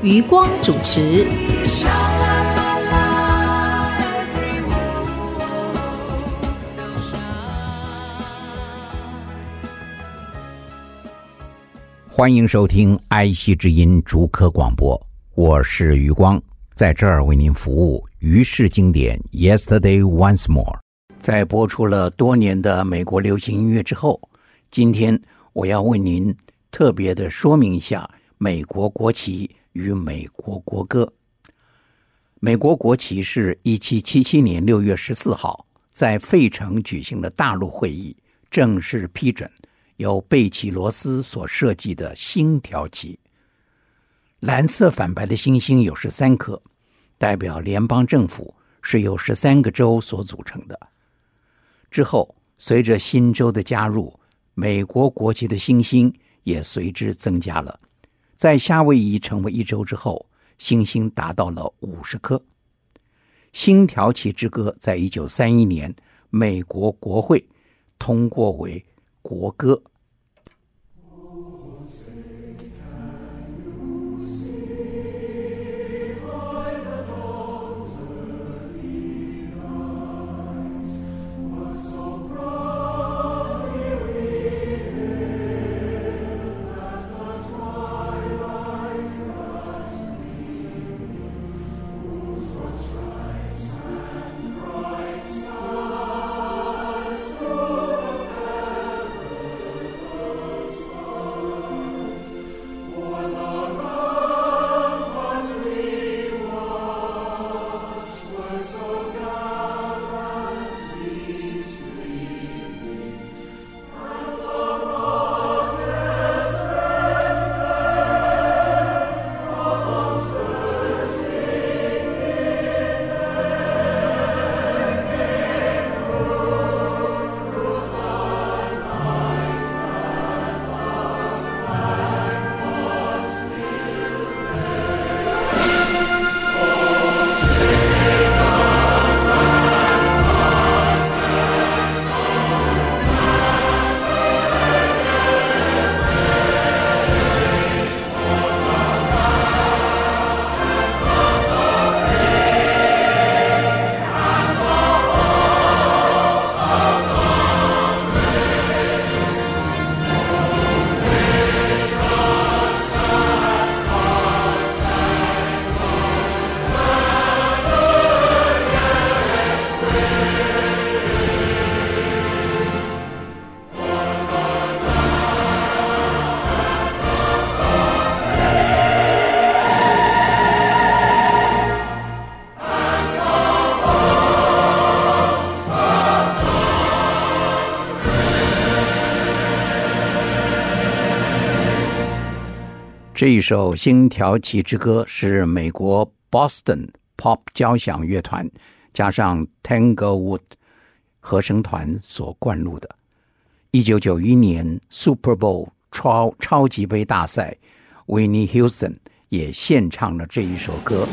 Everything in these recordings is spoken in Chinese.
余光主持。欢迎收听《爱惜之音》竹科广播，我是余光，在这儿为您服务。于是经典，Yesterday Once More。在播出了多年的美国流行音乐之后，今天我要为您特别的说明一下美国国旗。与美国国歌，美国国旗是一七七七年六月十四号在费城举行的大陆会议正式批准，由贝奇罗斯所设计的星条旗。蓝色反白的星星有十三颗，代表联邦政府是由十三个州所组成的。之后，随着新州的加入，美国国旗的星星也随之增加了。在夏威夷成为一周之后，星星达到了五十颗。星条旗之歌在一九三一年美国国会通过为国歌。这一首《星条旗之歌》是美国 Boston Pop 交响乐团加上 Tanglewood 合声团所灌录的。一九九一年 Super Bowl 超超级杯大赛，Winnie Houston 也献唱了这一首歌。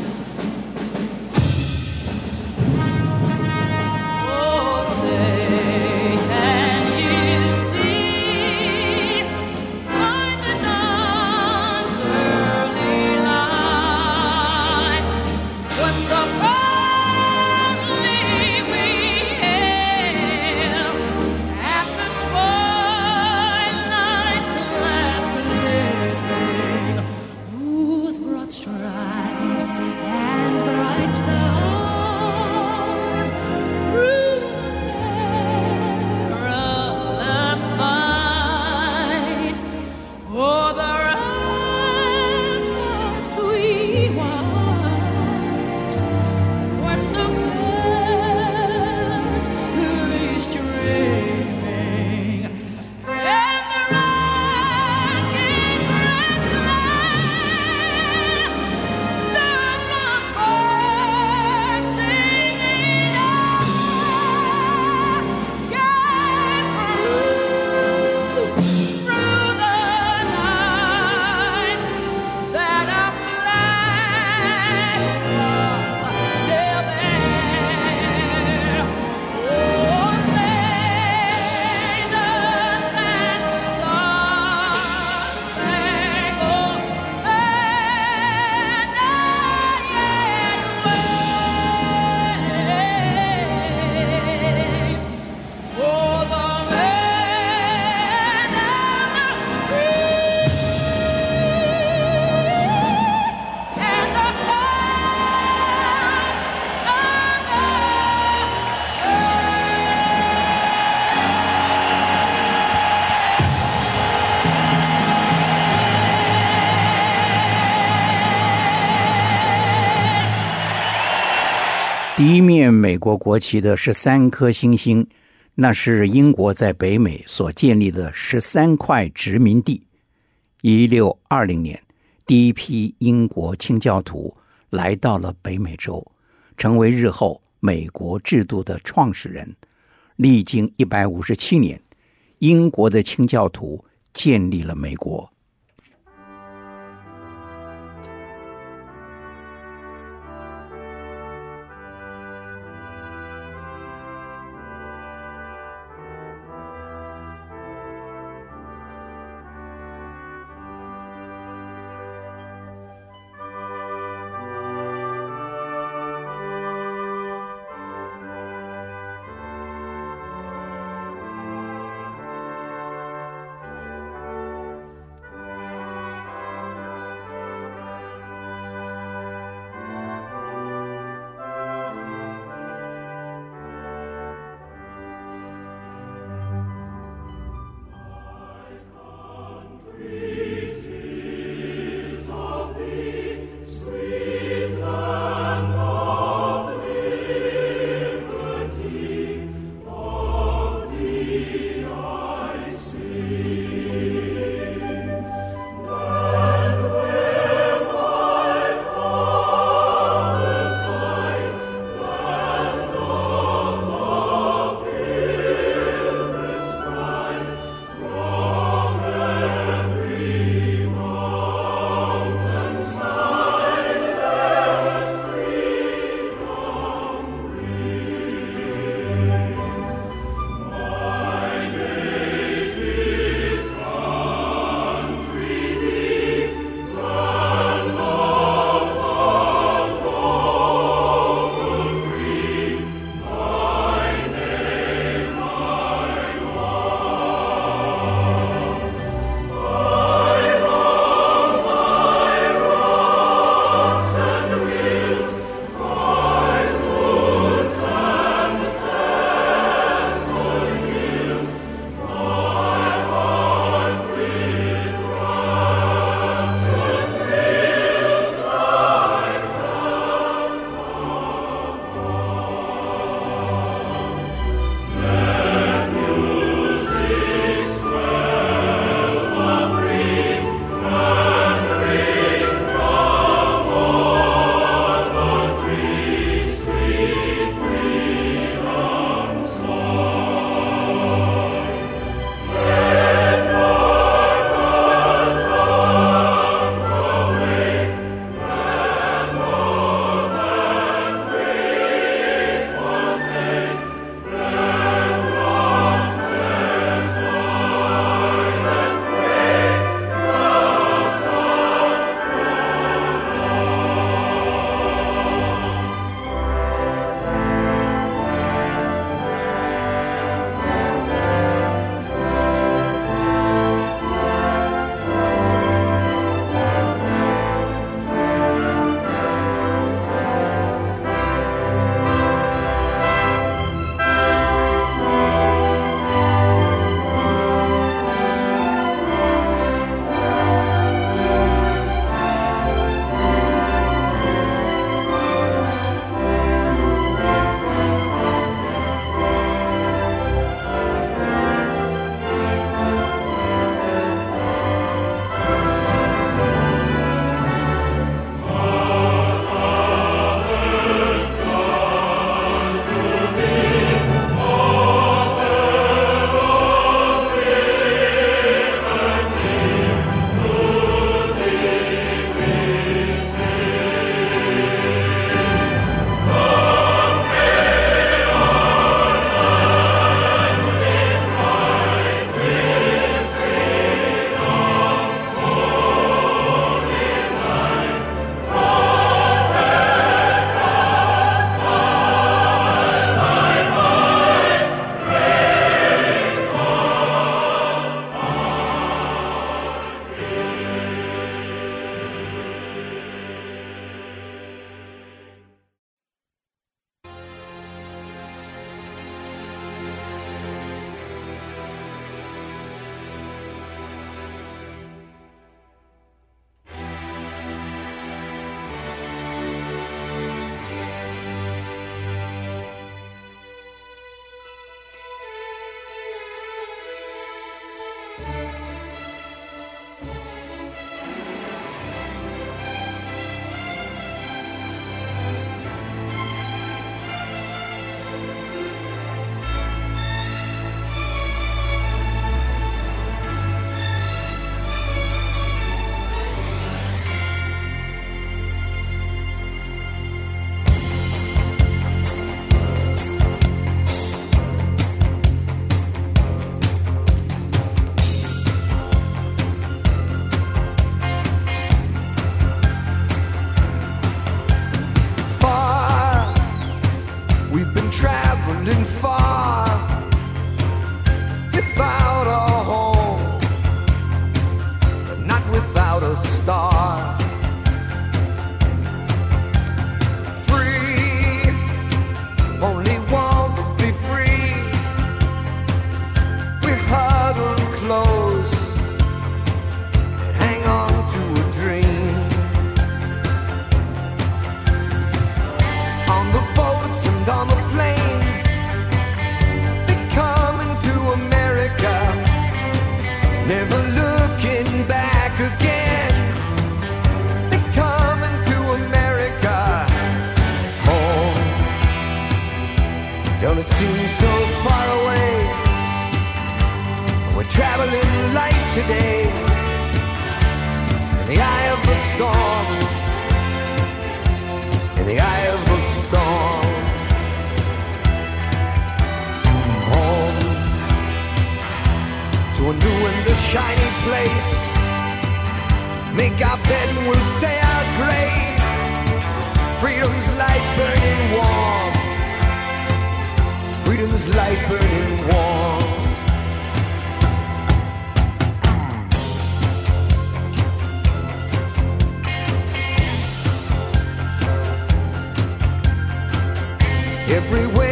一面美国国旗的十三颗星星，那是英国在北美所建立的十三块殖民地。一六二零年，第一批英国清教徒来到了北美洲，成为日后美国制度的创始人。历经一百五十七年，英国的清教徒建立了美国。Shiny place. Make our bed and we'll say our grace. Freedom's light burning warm. Freedom's light burning warm. Everywhere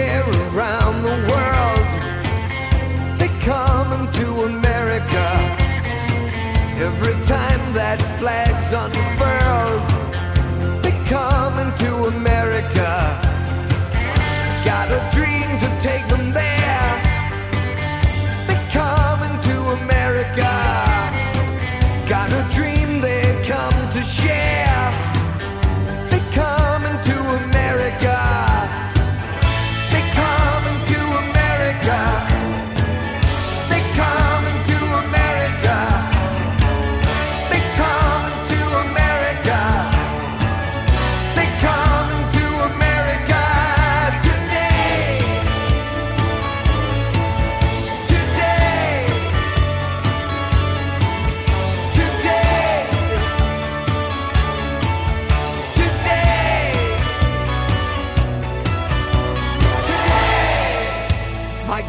Every time that flag's unfurled, they come into America. Got a dream to take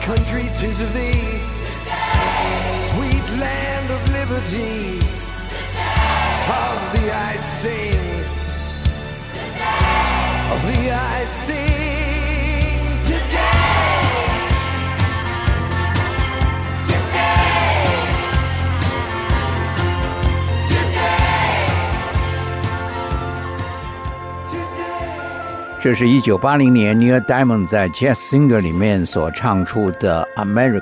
country, tis of thee. Sweet land of liberty. Of thee I sing. Of thee I sing 这是一九八零年 Neil Diamond 在《Jazz Singer》里面所唱出的《America》，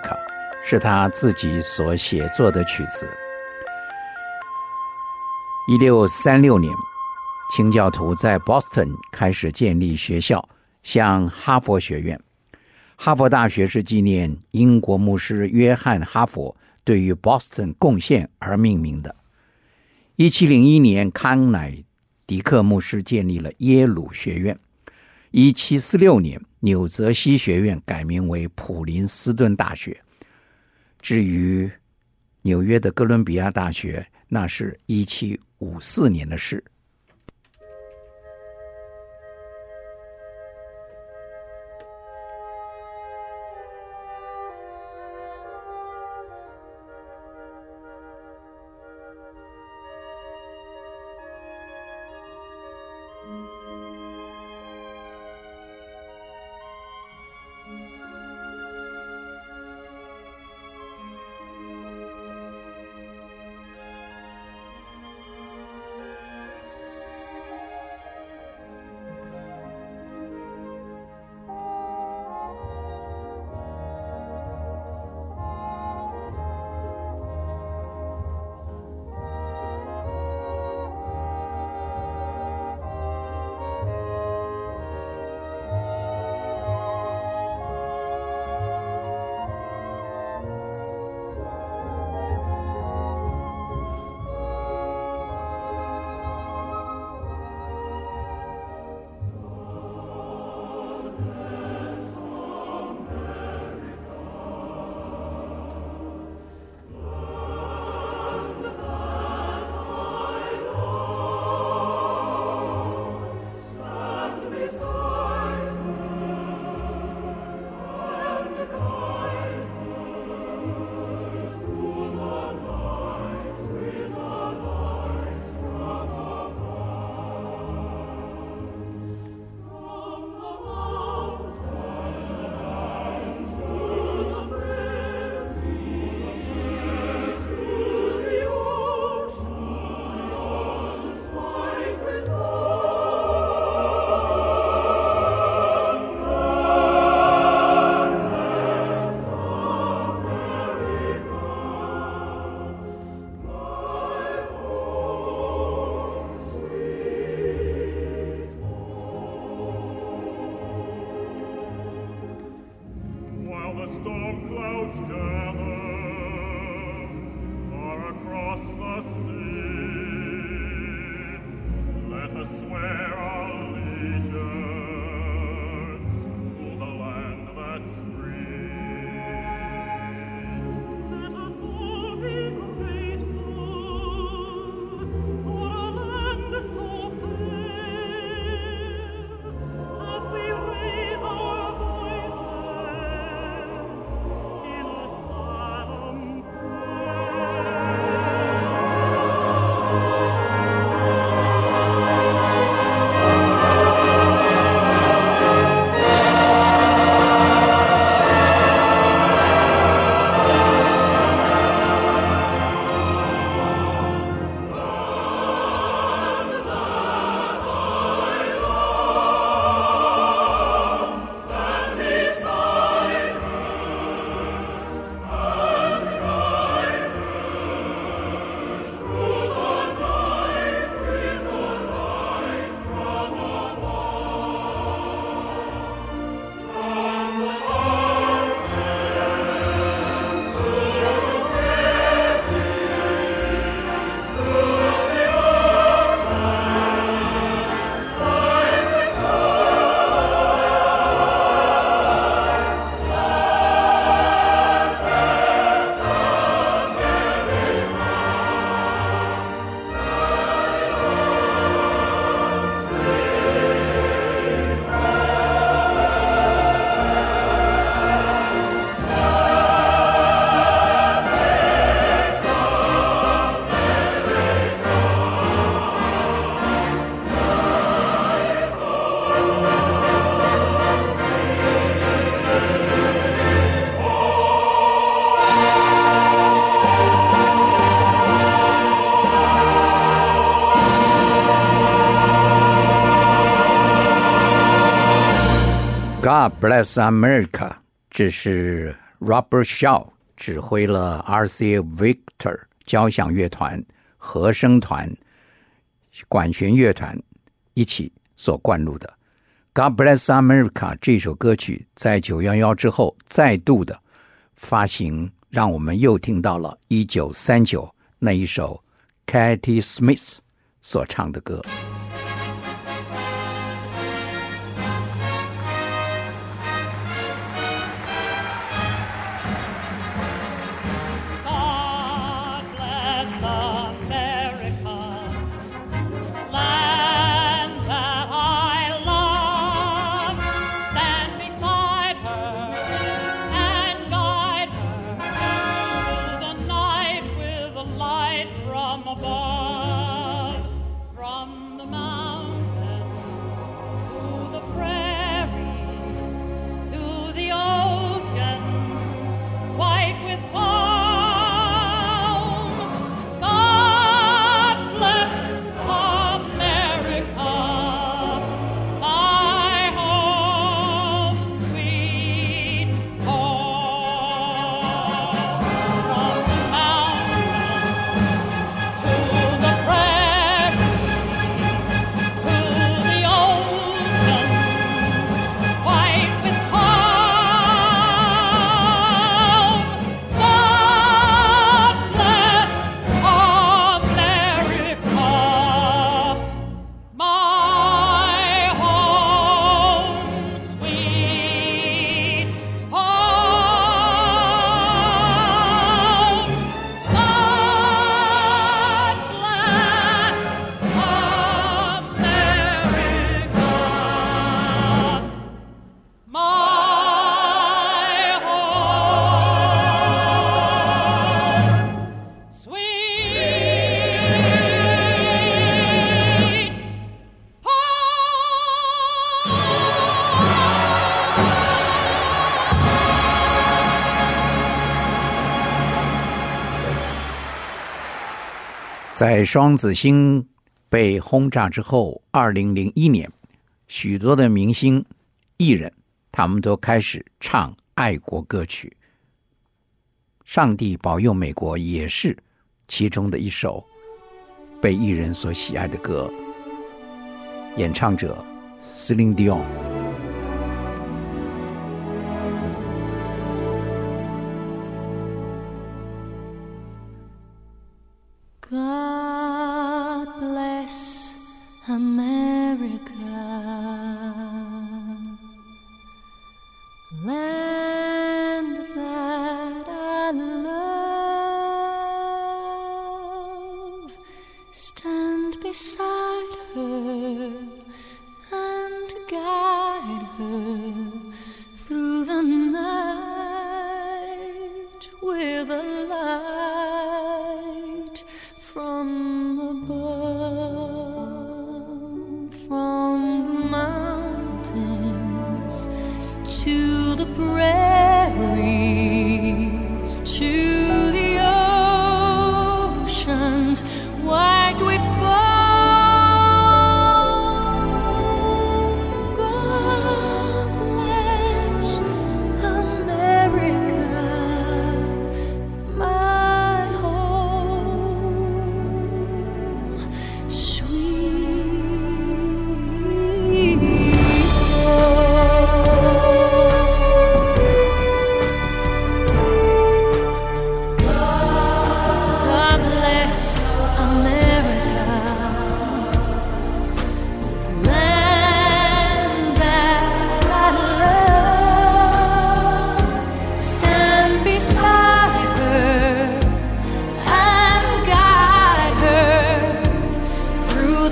是他自己所写作的曲子。一六三六年，清教徒在 Boston 开始建立学校，像哈佛学院。哈佛大学是纪念英国牧师约翰·哈佛对于 Boston 贡献而命名的。一七零一年，康乃狄克牧师建立了耶鲁学院。一七四六年，纽泽西学院改名为普林斯顿大学。至于纽约的哥伦比亚大学，那是一七五四年的事。God Bless America，这是 Robert Shaw 指挥了 RCA Victor 交响乐团、和声团、管弦乐团一起所灌录的。God Bless America 这首歌曲在九幺幺之后再度的发行，让我们又听到了一九三九那一首 Katie Smith 所唱的歌。在双子星被轰炸之后，二零零一年，许多的明星艺人，他们都开始唱爱国歌曲。上帝保佑美国也是其中的一首被艺人所喜爱的歌。演唱者 Celine Dion。so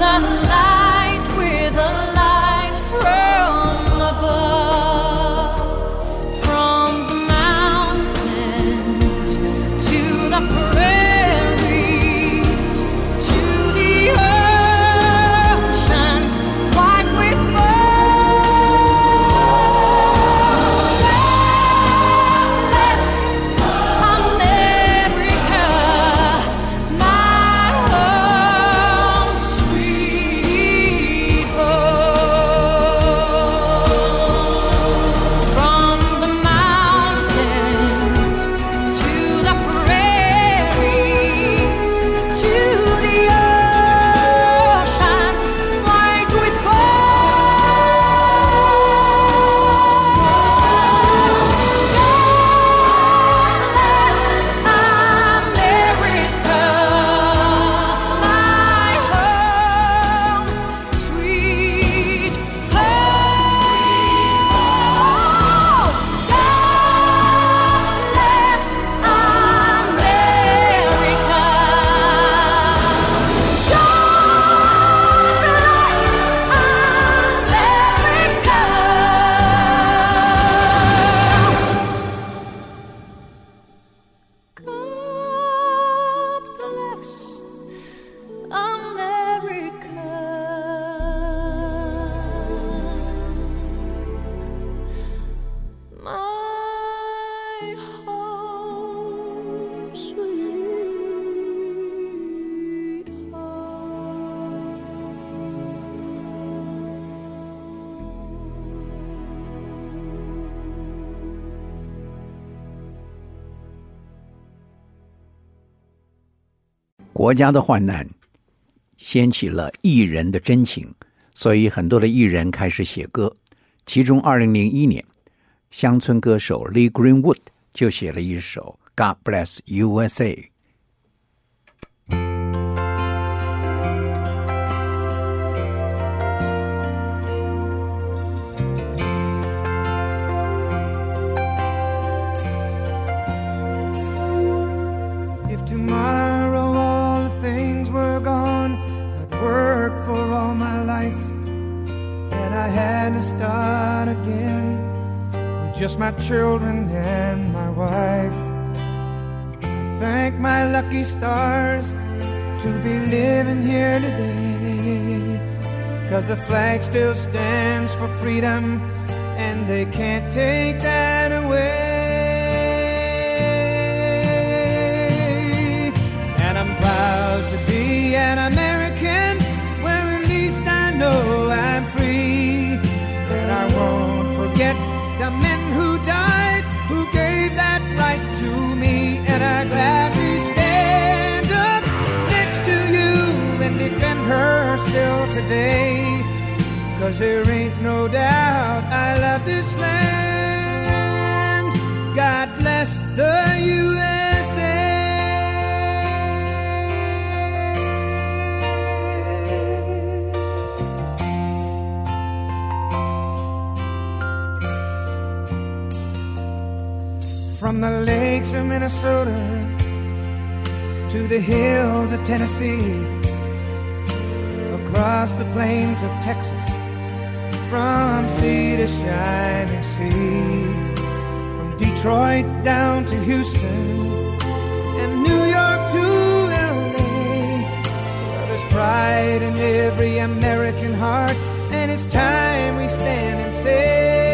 that light. 国家的患难掀起了艺人的真情，所以很多的艺人开始写歌。其中，二零零一年，乡村歌手 Lee Greenwood 就写了一首《God Bless USA》。Just my children and my wife. Thank my lucky stars to be living here today, cause the flag still stands for freedom, and they can't take that her still today. Cause there ain't no doubt I love this land. God bless the USA. From the lakes of Minnesota to the hills of Tennessee across the plains of Texas, from sea to shining sea, from Detroit down to Houston and New York to LA. Well, there's pride in every American heart, and it's time we stand and say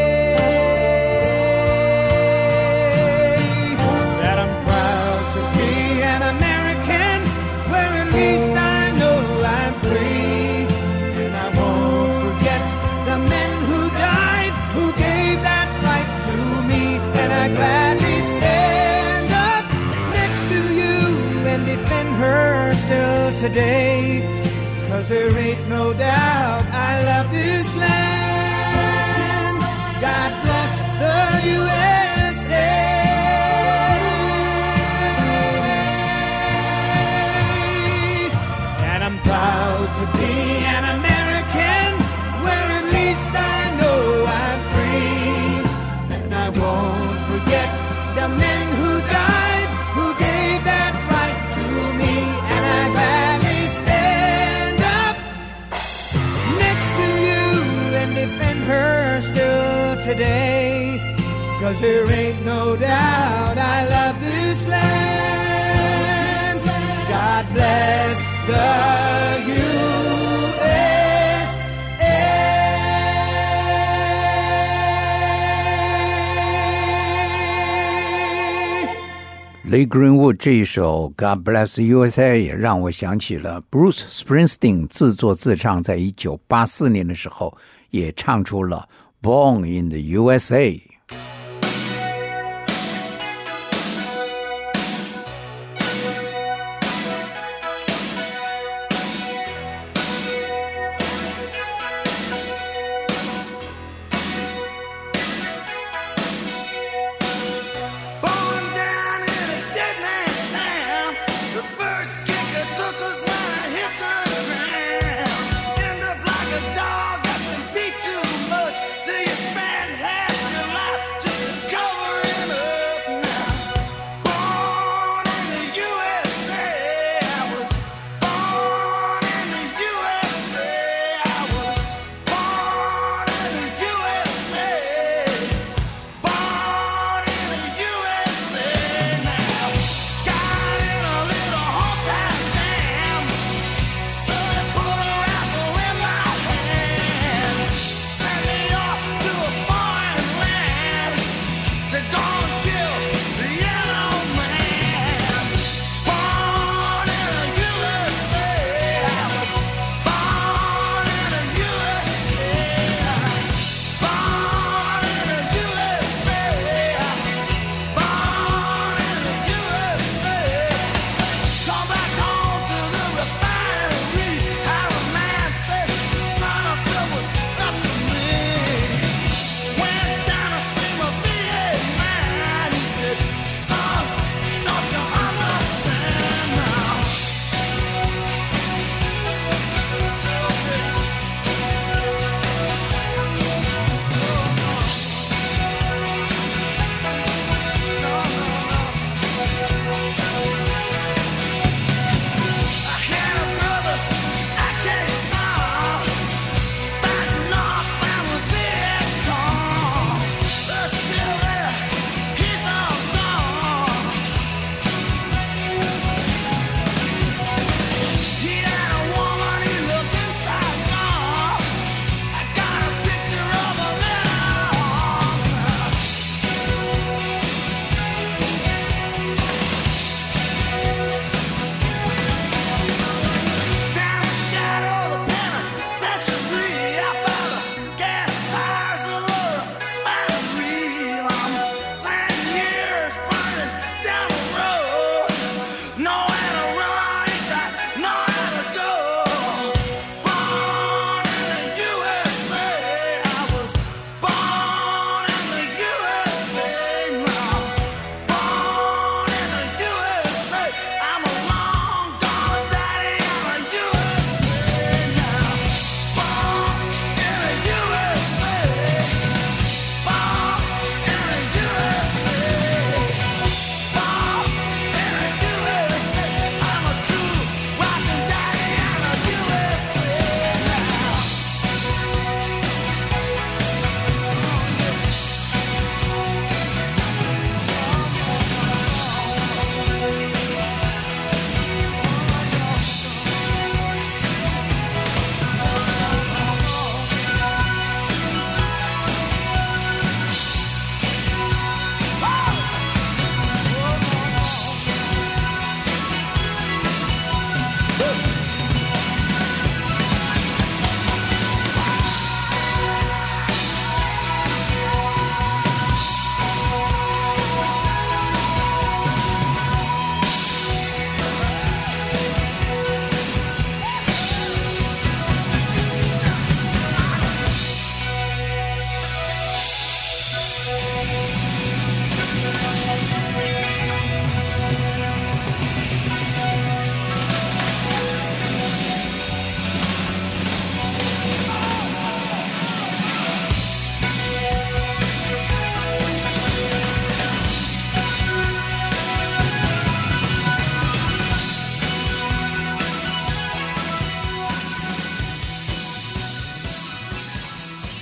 still today. Cause there ain't no doubt I love this land. God bless the USA. today. Cause there ain't no doubt I love this land. God bless the USA. 雷 Greenwood 这一首《God Bless USA》也让我想起了 Bruce Springsteen 自作自唱，在一九八四年的时候也唱出了《 Born in the USA》。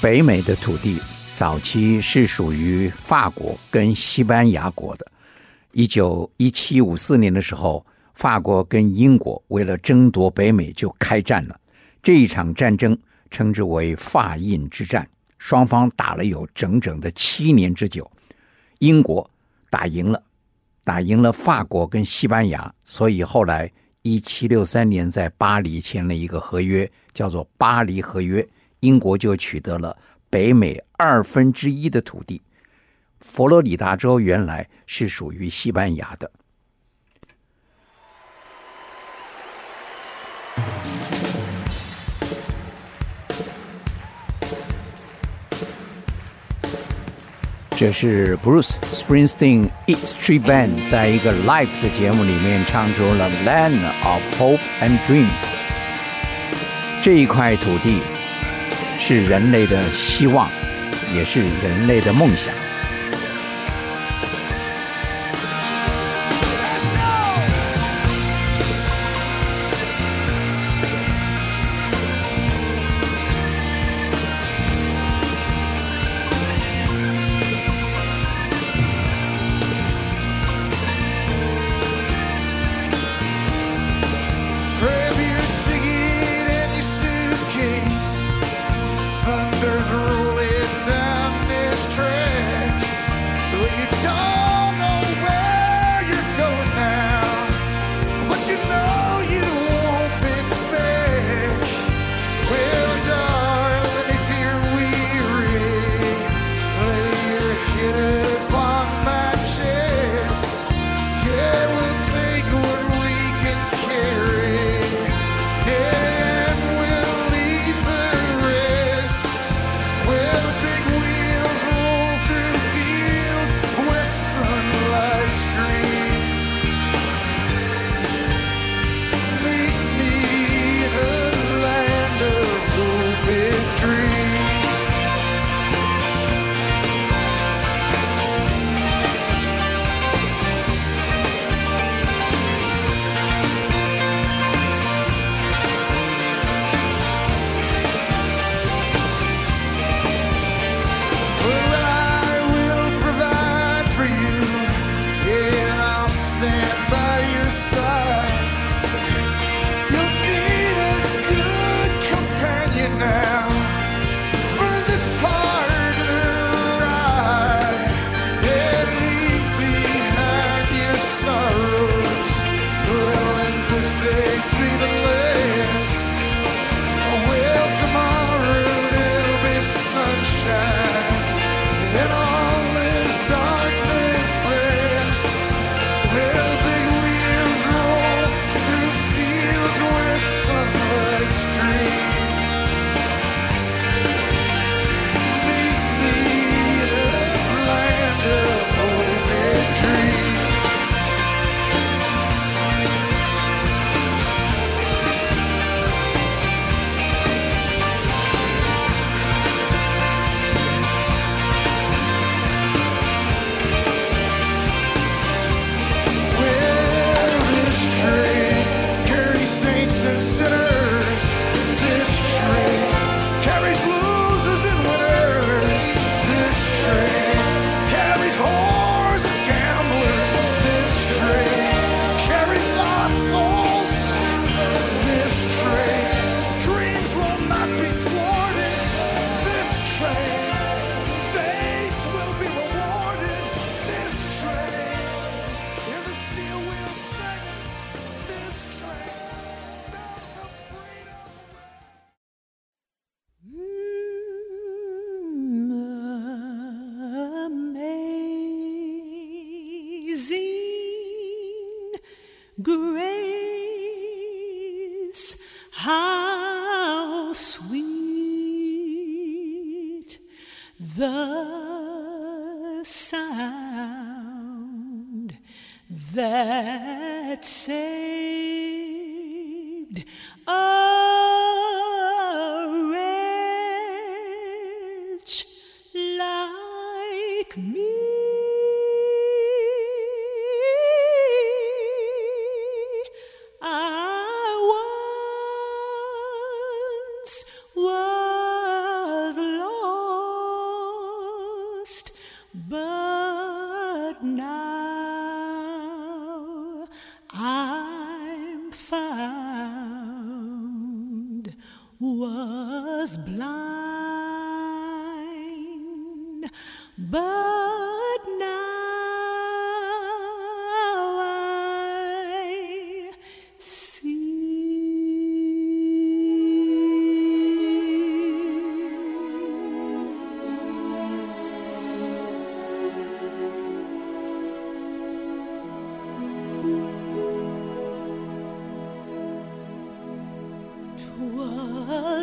北美的土地早期是属于法国跟西班牙国的。一九一七五四年的时候，法国跟英国为了争夺北美就开战了。这一场战争称之为法印之战，双方打了有整整的七年之久。英国打赢了，打赢了法国跟西班牙，所以后来一七六三年在巴黎签了一个合约，叫做《巴黎合约》，英国就取得了北美二分之一的土地。佛罗里达州原来是属于西班牙的。这是 Bruce Springsteen E Street Band 在一个 live 的节目里面唱出了《Land of Hope and Dreams》。这一块土地是人类的希望，也是人类的梦想。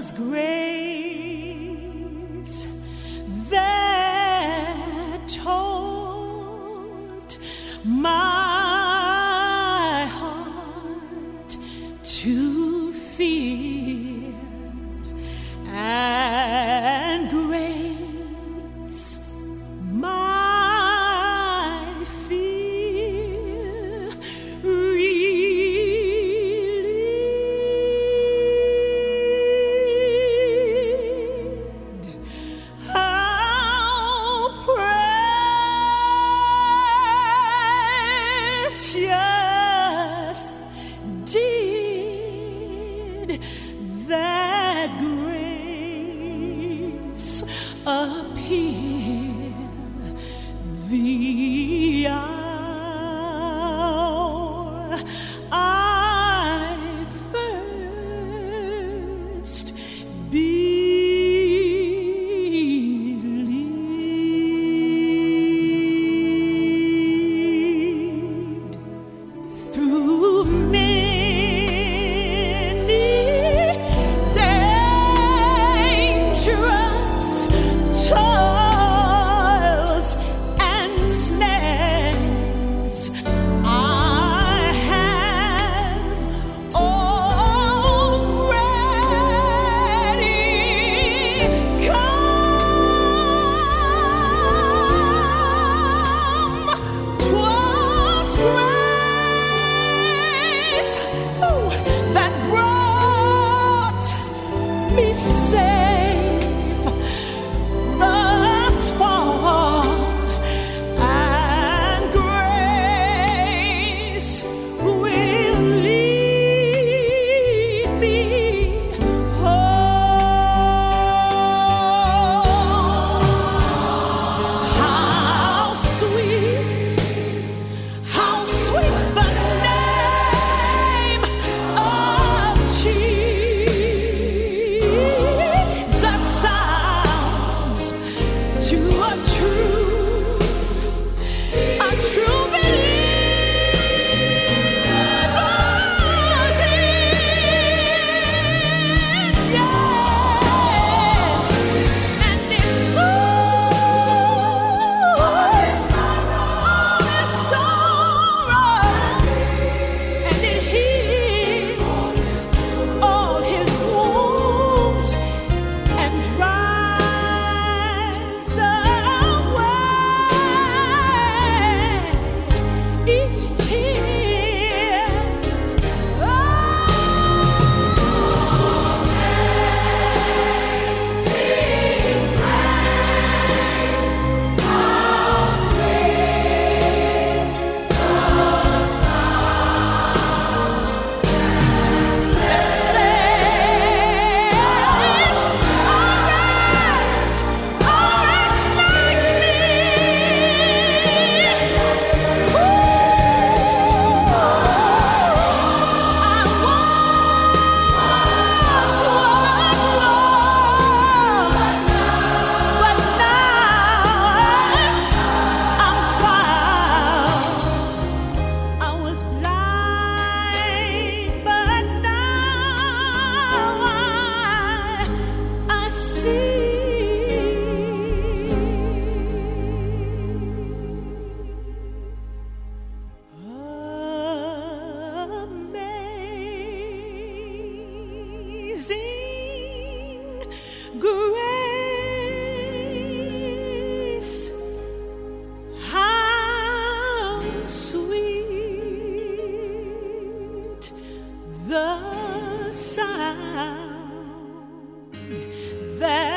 Grace sound. That